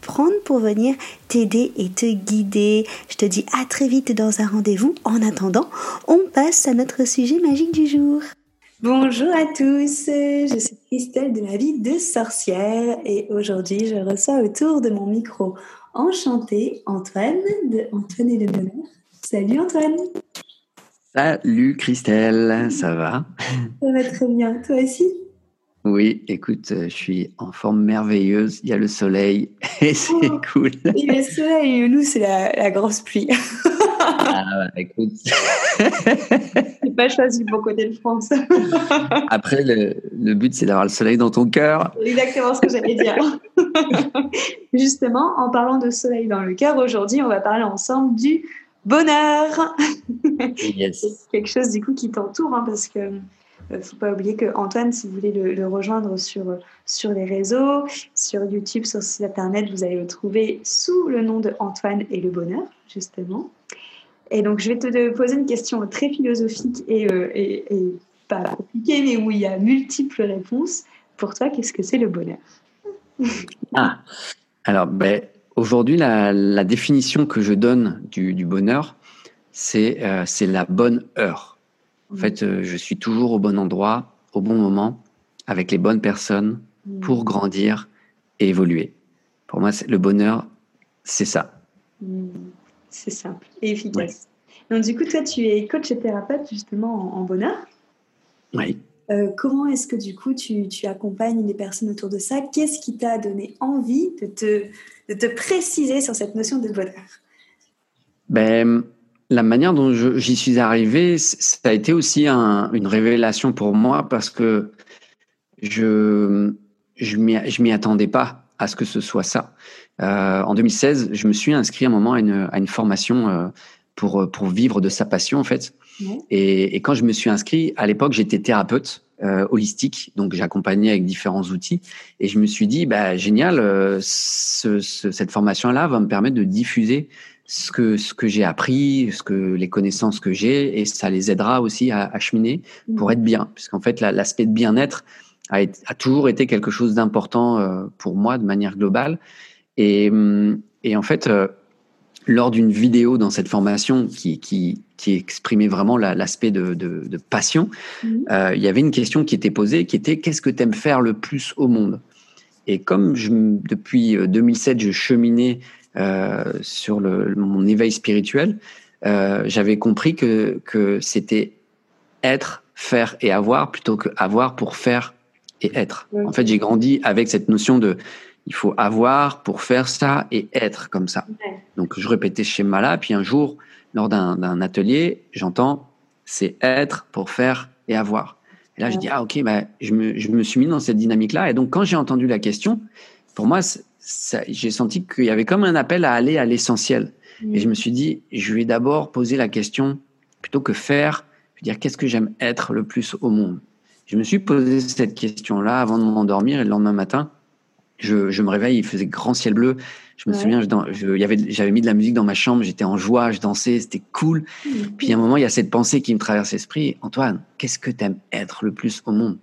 prendre pour venir t'aider et te guider. Je te dis à très vite dans un rendez-vous. En attendant, on passe à notre sujet magique du jour. Bonjour à tous, je suis Christelle de la vie de sorcière et aujourd'hui je reçois autour de mon micro enchanté Antoine de Antoine et le bonheur. Salut Antoine. Salut Christelle, ça va? Ça va très bien, toi aussi? Oui, écoute, euh, je suis en forme merveilleuse. Il y a le soleil et c'est oh, cool. Il y a le soleil et nous, c'est la, grosse pluie. ah, bah, écoute. n'ai pas choisi le bon côté de France. Après, le, but, c'est d'avoir le soleil dans ton cœur. Exactement ce que j'allais dire. Justement, en parlant de soleil dans le cœur, aujourd'hui, on va parler ensemble du bonheur. Yes. C'est quelque chose, du coup, qui t'entoure, hein, parce que ne euh, faut pas oublier que Antoine, si vous voulez le, rejoindre sur, sur les réseaux, sur YouTube, sur site internet, vous allez le trouver sous le nom de Antoine et le bonheur, justement. Et donc, je vais te poser une question très philosophique et, euh, et, pas compliquée, mais où il y a multiples réponses. Pour toi, qu'est-ce que c'est le bonheur? Ah, alors, ben, aujourd'hui, la, définition que je donne du, bonheur, euh, c'est la bonne heure. En fait, euh, je suis toujours au bon endroit, au bon moment, avec les bonnes personnes mm. pour grandir et évoluer. Pour moi, le bonheur, c'est ça. Mm. C'est simple et efficace. Donc, du coup, toi, tu es coach et thérapeute justement en, bonheur. Oui. Euh, comment est-ce que du coup tu, tu, accompagnes les personnes autour de ça? Qu'est-ce qui t'a donné envie de te, de te préciser sur cette notion de bonheur? Ben, la manière dont j'y suis arrivé, ça a été aussi une révélation pour moi parce que je je m'y attendais pas à ce que ce soit ça. Euh, en 2016, je me suis inscrit à un moment à une, à une formation euh, pour pour vivre de sa passion en fait. Et, et, quand je me suis inscrit, à l'époque, j'étais thérapeute euh, holistique, donc j'accompagnais avec différents outils. Et je me suis dit, bah génial, ce, ce, cette formation-là va me permettre de diffuser ce que ce que j'ai appris, ce que les connaissances que j'ai, et ça les aidera aussi à, à cheminer pour mmh. être bien, puisqu'en fait l'aspect de bien-être a, a, toujours été quelque chose d'important euh, pour moi de manière globale. Et, mmh, et en fait, euh, lors d'une vidéo dans cette formation qui, qui, qui exprimait vraiment l'aspect de, de, de, passion, mmh. euh, il y avait une question qui était posée, qui était qu'est-ce que tu aimes faire le plus au monde? Et comme je, depuis 2007, je cheminais sur le, mon éveil spirituel, euh, j'avais compris que, que c'était être, faire et avoir plutôt que avoir pour faire et être. En fait, j'ai grandi avec cette notion de il faut avoir pour faire ça et être comme ça. Donc, je répétais ce schéma-là. Puis un jour, lors d'un atelier, j'entends c'est être pour faire et avoir. Et là, je dis ah ok, bah, je, me, je me suis mis dans cette dynamique-là. Et donc, quand j'ai entendu la question, pour moi, j'ai senti qu'il y avait comme un appel à aller à l'essentiel. Et je me suis dit, je vais d'abord poser la question, plutôt que faire, je vais dire, qu'est-ce que j'aime être le plus au monde? Je me suis posé cette question-là avant de m'endormir et le lendemain matin, je, je, me réveille, il faisait grand ciel bleu. Je me souviens, j'avais mis de la musique dans ma chambre, j'étais en joie, je dansais, c'était cool. Mmh. Puis à un moment, il y a cette pensée qui me traverse l'esprit. Antoine, qu'est-ce que tu aimes être le plus au monde?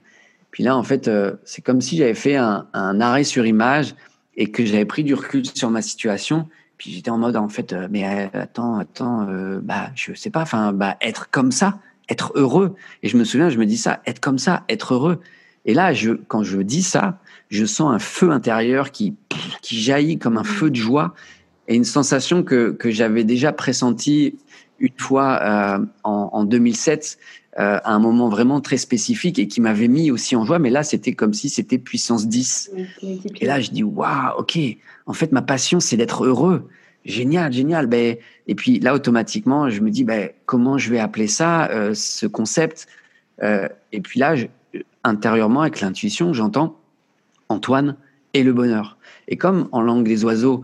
Puis là, en fait, euh, c'est comme si j'avais fait un, un, arrêt sur image et que j'avais pris du recul sur ma situation. Puis j'étais en mode en fait, euh, mais euh, attends, attends, euh, bah je sais pas, enfin bah être comme ça, être heureux. Et je me souviens, je me dis ça, être comme ça, être heureux. Et là, je, quand je dis ça, je sens un feu intérieur qui qui jaillit comme un feu de joie et une sensation que que j'avais déjà pressentie une fois en, en, 2007 à un moment vraiment très spécifique et qui m'avait mis aussi en joie. Mais là, c'était comme si c'était puissance 10. Et là, je dis waouh, ok. En fait, ma passion, c'est d'être heureux. Génial, génial. Ben, et puis là, automatiquement, je me dis ben, comment je vais appeler ça, ce concept. et puis là, intérieurement, avec l'intuition, j'entends Antoine et le bonheur. Et comme en langue des oiseaux,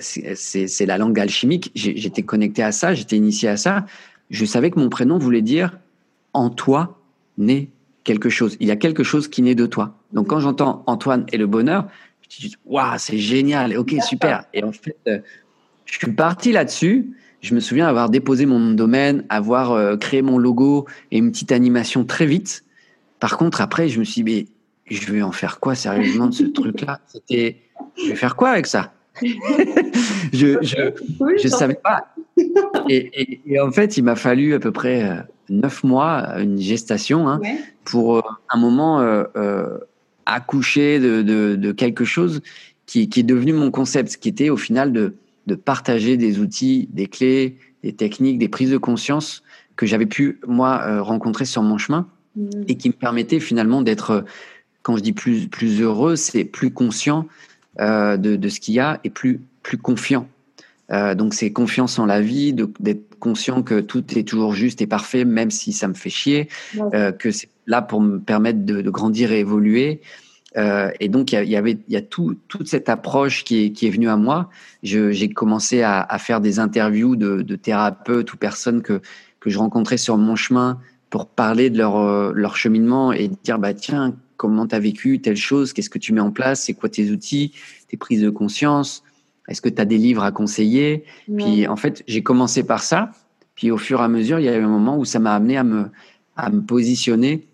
c'est la langue alchimique, j'étais connecté à ça, j'étais initié à ça, je savais que mon prénom voulait dire en toi naît quelque chose. Il y a quelque chose qui naît de toi. Donc quand j'entends Antoine et le bonheur, je dis waouh, c'est génial, ok, super. Et en fait, euh, je suis parti là-dessus. Je me souviens avoir déposé mon domaine, avoir euh, créé mon logo et une petite animation très vite. Par contre, après, je me suis dit, mais je vais en faire quoi sérieusement de ce truc-là? C'était, je vais faire quoi avec ça? Je je, savais pas. Et, en fait, il m'a fallu à peu près euh, neuf mois, une gestation, hein, pour euh, un moment euh, accoucher de, quelque chose qui, est devenu mon concept, qui était au final de, de partager des outils, des clés, des techniques, des prises de conscience que j'avais pu moi rencontrer sur mon chemin mm. et qui me permettaient finalement d'être quand je dis plus, plus heureux, c'est plus conscient euh, de, de, ce qu'il y a et plus, plus confiant. Euh, donc c'est confiance en la vie, d'être conscient que tout est toujours juste et parfait, même si ça me fait chier, euh, que c'est là pour me permettre de, de grandir et évoluer. Euh, et donc il y, avait, il y a tout, toute cette approche qui est, qui est venue à moi. J'ai commencé à, à, faire des interviews de, de thérapeutes ou personnes que, que je rencontrais sur mon chemin pour parler de leur, leur cheminement et dire bah tiens comment tu as vécu telle chose, qu'est-ce que tu mets en place, c'est quoi tes outils, tes prises de conscience, est-ce que tu as des livres à conseiller? Puis en fait, j'ai commencé par ça, puis au fur et à mesure, il y a eu un moment où ça m'a amené à me, à me positionner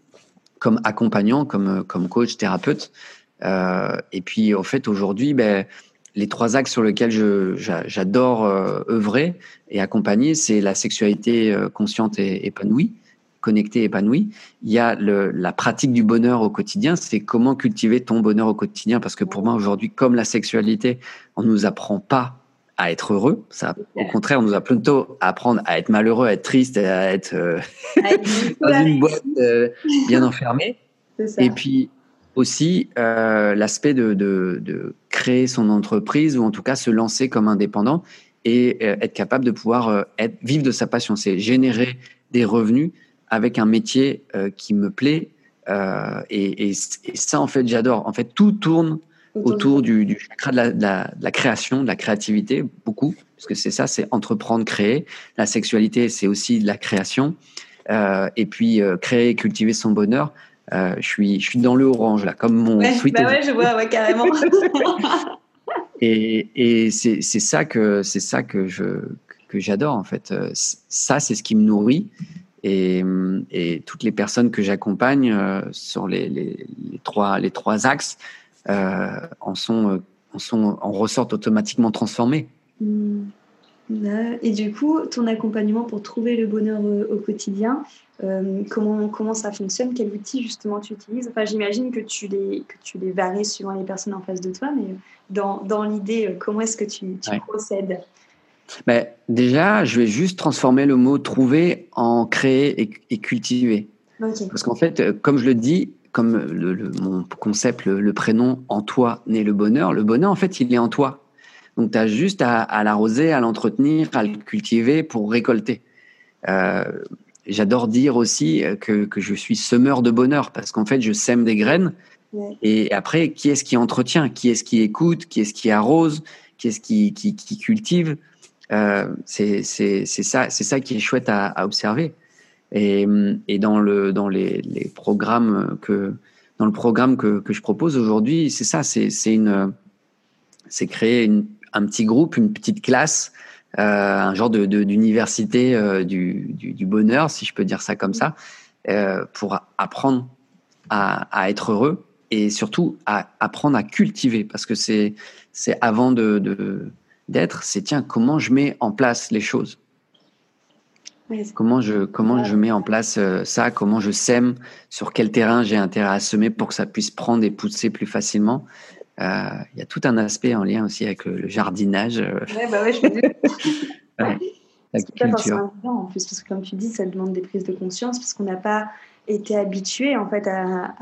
comme accompagnant, comme, comme coach, thérapeute. Euh, et puis en fait, aujourd'hui, ben, les trois axes sur lesquels j'adore euh, œuvrer et accompagner, c'est la sexualité euh, consciente et épanouie, connecté, épanoui. Il y a le, la pratique du bonheur au quotidien, c'est comment cultiver ton bonheur au quotidien. Parce que pour moi, aujourd'hui, comme la sexualité, on ne nous apprend pas à être heureux. Ça, au contraire, on nous apprend plutôt à apprendre à être malheureux, à être triste, à être euh, dans une boîte euh, bien enfermée. Et puis aussi euh, l'aspect de, de, de, créer son entreprise ou en tout cas se lancer comme indépendant et être capable de pouvoir être, vivre de sa passion. C'est générer des revenus avec un métier euh, qui me plaît. Euh, et, et, ça, en fait, j'adore. En fait, tout tourne autour du, du chakra de la, de, la, de la, création, de la créativité, beaucoup, parce que c'est ça, c'est entreprendre, créer. La sexualité, c'est aussi de la création. Euh, et puis, créer et cultiver son bonheur. Je, suis, je suis dans le orange, là, comme mon ouais. Bah ouais, je vois, ouais, carrément. et et c'est ça que, ça que je que j'adore, en fait. Ça, c'est ce qui me nourrit. Et, et, toutes les personnes que j'accompagne euh, sur les, les, les, trois, les trois axes euh, en, sont, euh, en, sont, en ressortent automatiquement transformées. Mmh. Et du coup, ton accompagnement pour trouver le bonheur au quotidien, euh, comment, comment ça fonctionne? Quel outil justement tu utilises? Enfin, j'imagine que tu les que tu les varies suivant les personnes en face de toi, mais dans, dans l'idée, comment est-ce que tu, tu ouais. procèdes? Ben, déjà, je vais juste transformer le mot trouver en créer et, et cultiver. Okay. Parce qu'en fait, euh, comme je le dis, comme le, le, mon concept, le, le, prénom en toi naît le bonheur, le bonheur, en fait, il est en toi. Donc, tu as juste à, à l'arroser, à l'entretenir, à le cultiver pour récolter. Euh, J'adore dire aussi que, que, je suis semeur de bonheur parce qu'en fait, je sème des graines. Ouais. Et après, qui est-ce qui entretient? Qui est-ce qui écoute? Qui est-ce qui arrose? Qui est-ce qui, qui, qui cultive? Euh, c'est ça, ça qui est chouette à, observer. Et, et, dans le dans les, programmes que dans le programme que, que je propose aujourd'hui, c'est ça, c'est créer une, un petit groupe, une petite classe, euh, un genre de d'université euh, du, du, du, bonheur, si je peux dire ça comme ça, euh, pour apprendre à, à, être heureux et surtout à apprendre à cultiver, parce que c'est avant de, de d'être, c'est tiens, comment je mets en place les choses? Comment je, comment je mets en place euh, ça? Comment je sème? Sur quel terrain j'ai intérêt à semer pour que ça puisse prendre et pousser plus facilement? Euh, Il y a tout un aspect en lien aussi avec le, le jardinage. Ouais, bah ouais, je ouais. C'est pas forcément en plus, parce que comme tu dis, ça demande des prises de conscience, parce qu'on n'a pas été habitué en fait à,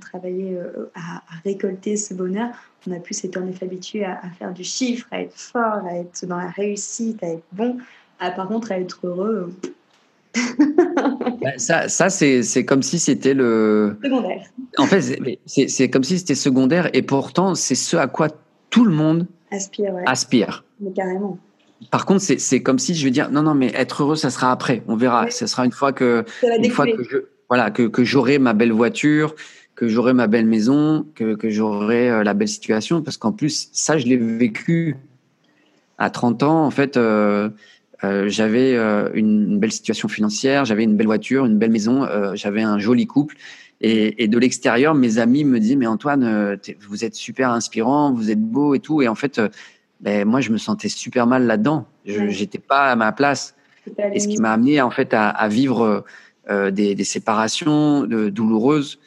travailler, euh, à, récolter ce bonheur. On a plus été en effet habitué à, faire du chiffre, à être fort, à être dans la réussite, à être bon. À, par contre, à être heureux. Ça, ça c'est comme si c'était le. Secondaire. En fait, c'est comme si c'était secondaire et pourtant, c'est ce à quoi tout le monde aspire. aspire. Mais carrément. Par contre, c'est comme si je veux dire non, non, mais être heureux, ça sera après. On verra. Ça sera une fois que, une fois que je, voilà, que, que j'aurai ma belle voiture, que j'aurai ma belle maison, que, que j'aurai euh, la belle situation. Parce qu'en plus, ça, je l'ai vécu à 30 ans. En fait, euh, euh, j'avais euh, une, belle situation financière, j'avais une belle voiture, une belle maison, euh, j'avais un joli couple. Et, et de l'extérieur, mes amis me disaient, mais Antoine, vous êtes super inspirant, vous êtes beau et tout. Et en fait, ben, moi, je me sentais super mal là-dedans. Je n'étais pas à ma place. Et ce qui m'a amené en fait à, à vivre euh, des, des, séparations douloureuses.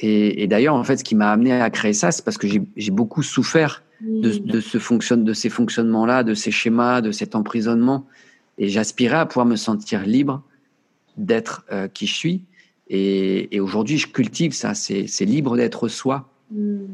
Et, et d'ailleurs, en fait, ce qui m'a amené à créer ça, c'est parce que j'ai beaucoup souffert de, de, ce de ces fonctionnements-là, de ces schémas, de cet emprisonnement. Et j'aspirais à pouvoir me sentir libre d'être euh, qui je suis. Et, et aujourd'hui, je cultive ça. C'est libre d'être soi. Mm.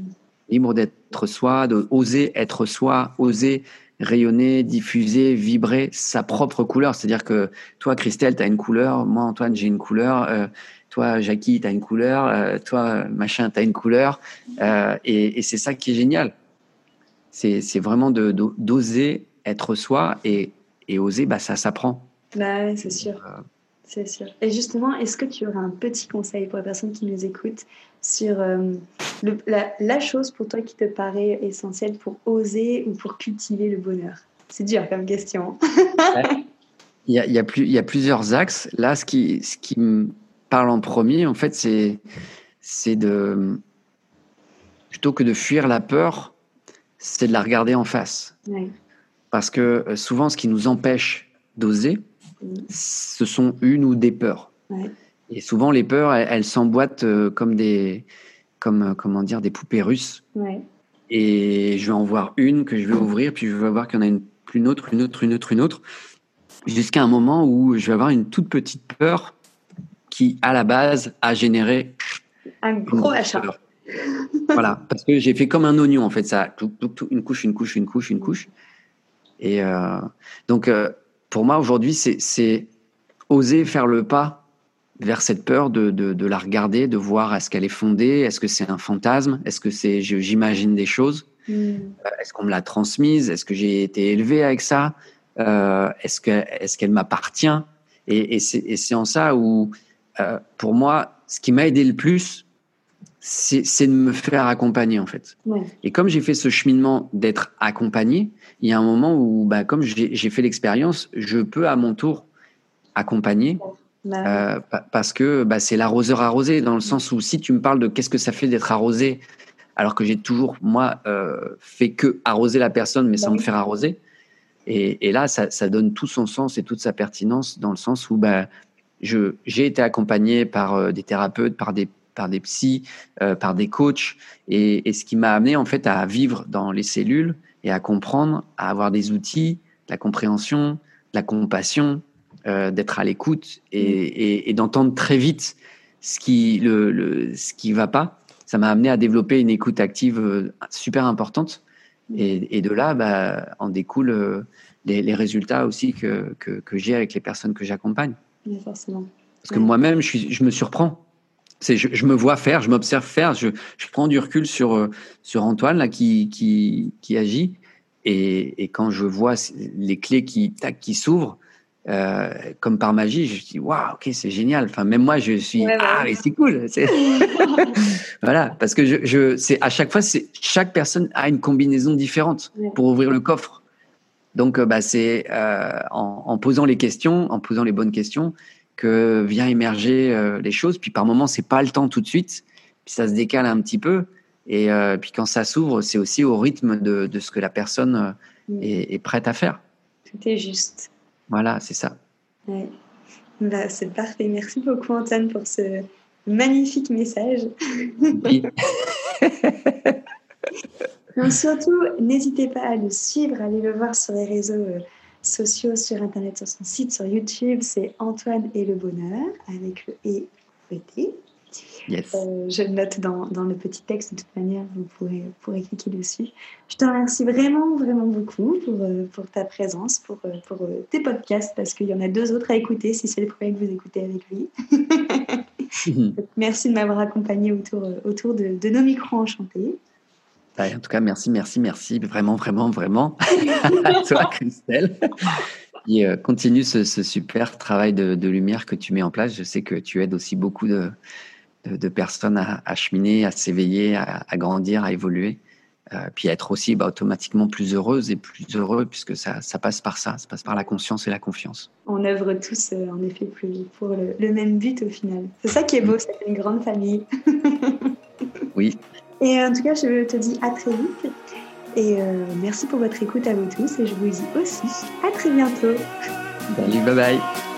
Libre d'être soi, de oser être soi, oser rayonner, diffuser, vibrer sa propre couleur. C'est-à-dire que toi, Christelle, tu as une couleur, moi, Antoine, j'ai une couleur, euh, toi, Jackie, tu as une couleur, euh, toi, machin, tu as une couleur. Euh, et, et c'est ça qui est génial. C'est vraiment d'oser être soi et, et oser, bah, ça s'apprend. Bah c'est sûr. C'est sûr. Et justement, est-ce que tu aurais un petit conseil pour les personnes qui nous écoutent sur euh, la, chose pour toi qui te paraît essentielle pour oser ou pour cultiver le bonheur? C'est dur comme question. il, y a, il, y a plus, il y a plusieurs axes. Là, ce qui, ce qui me parle en premier, en fait, c'est, c'est de. Plutôt que de fuir la peur, c'est de la regarder en face. Parce que euh, souvent, ce qui nous empêche d'oser, ce sont une ou des peurs. Et souvent, les peurs, elles, s'emboîtent euh, comme des, comme, euh, comment dire, des poupées russes. Et je vais en voir une que je vais ouvrir, puis je vais voir qu'il y en a une, une autre, une autre, une autre, une autre, jusqu'à un moment où je vais avoir une toute petite peur qui, à la base, a généré un gros achat. voilà, parce que j'ai fait comme un oignon en fait, ça, une couche, une couche, une couche, une couche. Et euh, donc, pour moi, aujourd'hui, c'est oser faire le pas vers cette peur de, de, la regarder, de voir est-ce qu'elle est fondée, est-ce que c'est un fantasme, est-ce que c'est j'imagine des choses, hmm. euh, est-ce qu'on me l'a transmise, est-ce que j'ai été élevé avec ça, euh, est-ce que est-ce qu'elle m'appartient? Et, et c'est en ça où, euh, pour moi, ce qui m'a aidé le plus, c'est de me faire accompagner en fait. Et comme j'ai fait ce cheminement d'être accompagné, il y a un moment où, bah, comme j'ai fait l'expérience, je peux à mon tour accompagner. Bah euh, parce que bah, c'est l'arroseur arrosé, dans le sens où si tu me parles de qu'est-ce que ça fait d'être arrosé, alors que j'ai toujours, moi, euh, fait que arroser la personne, mais bah sans me faire arroser. Et, et là, ça, ça, donne tout son sens et toute sa pertinence, dans le sens où bah, j'ai été accompagné par euh, des thérapeutes, par des par des psys, euh, par des coachs, et, et ce qui m'a amené en fait à vivre dans les cellules et à comprendre, à avoir des outils, la compréhension, la compassion, euh, d'être à l'écoute et, et, et d'entendre très vite ce qui le, le ce qui va pas. Ça m'a amené à développer une écoute active euh, super importante, et, et de là, bah, en découlent euh, les, les, résultats aussi que, que, que j'ai avec les personnes que j'accompagne. forcément. Parce que moi-même, je, je me surprends je, je, me vois faire, je m'observe faire, je, je, prends du recul sur euh, sur Antoine là qui qui, qui agit et, et, quand je vois les clés qui tac qui s'ouvrent euh, comme par magie, je dis waouh, ok, c'est génial. Enfin, même moi, je suis ah, mais c'est cool. voilà, parce que je, je c'est à chaque fois, c'est chaque personne a une combinaison différente pour ouvrir le coffre. Donc, euh, bah, c'est euh, en, en, posant les questions, en posant les bonnes questions, que vient émerger euh, les choses. Puis par moments, c'est pas le temps tout de suite. Puis ça se décale un petit peu. Et euh, puis quand ça s'ouvre, c'est aussi au rythme de, de, ce que la personne euh, mm. est, est, prête à faire. Tout est juste. Voilà, c'est ça. Ouais. Bah, c'est parfait. Merci beaucoup, Antoine, pour ce magnifique message. Oui. surtout, n'hésitez pas à le suivre, à aller le voir sur les réseaux sociaux, sur Internet, sur son site, sur YouTube. C'est Antoine et le bonheur, avec le et fouetté. Yes. Euh, je le note dans, dans, le petit texte, de toute manière, vous pourrez, pourrez cliquer dessus. Je te remercie vraiment, vraiment beaucoup pour, euh, pour ta présence, pour, euh, pour tes podcasts, parce qu'il y en a deux autres à écouter si c'est le premier que vous écoutez avec lui. merci de m'avoir accompagné autour, autour de, de nos micros enchantés. Bah, en tout cas, merci, merci, merci, vraiment, vraiment, vraiment à toi, Christelle. Et continue ce, ce, super travail de, de, lumière que tu mets en place. Je sais que tu aides aussi beaucoup de, de, personnes à, cheminer, à s'éveiller, à, grandir, à évoluer, euh, puis à être aussi bah, automatiquement plus heureuse et plus heureux, puisque ça, ça, passe par ça, ça passe par la conscience et la confiance. On œuvre tous, euh, en effet, pour le, même but au final. C'est ça qui est beau, mm. c'est une grande famille. oui. Et en tout cas, je te dis à très vite. Et euh, merci pour votre écoute à vous tous. Et je vous dis aussi à très bientôt. Salut, bye bye.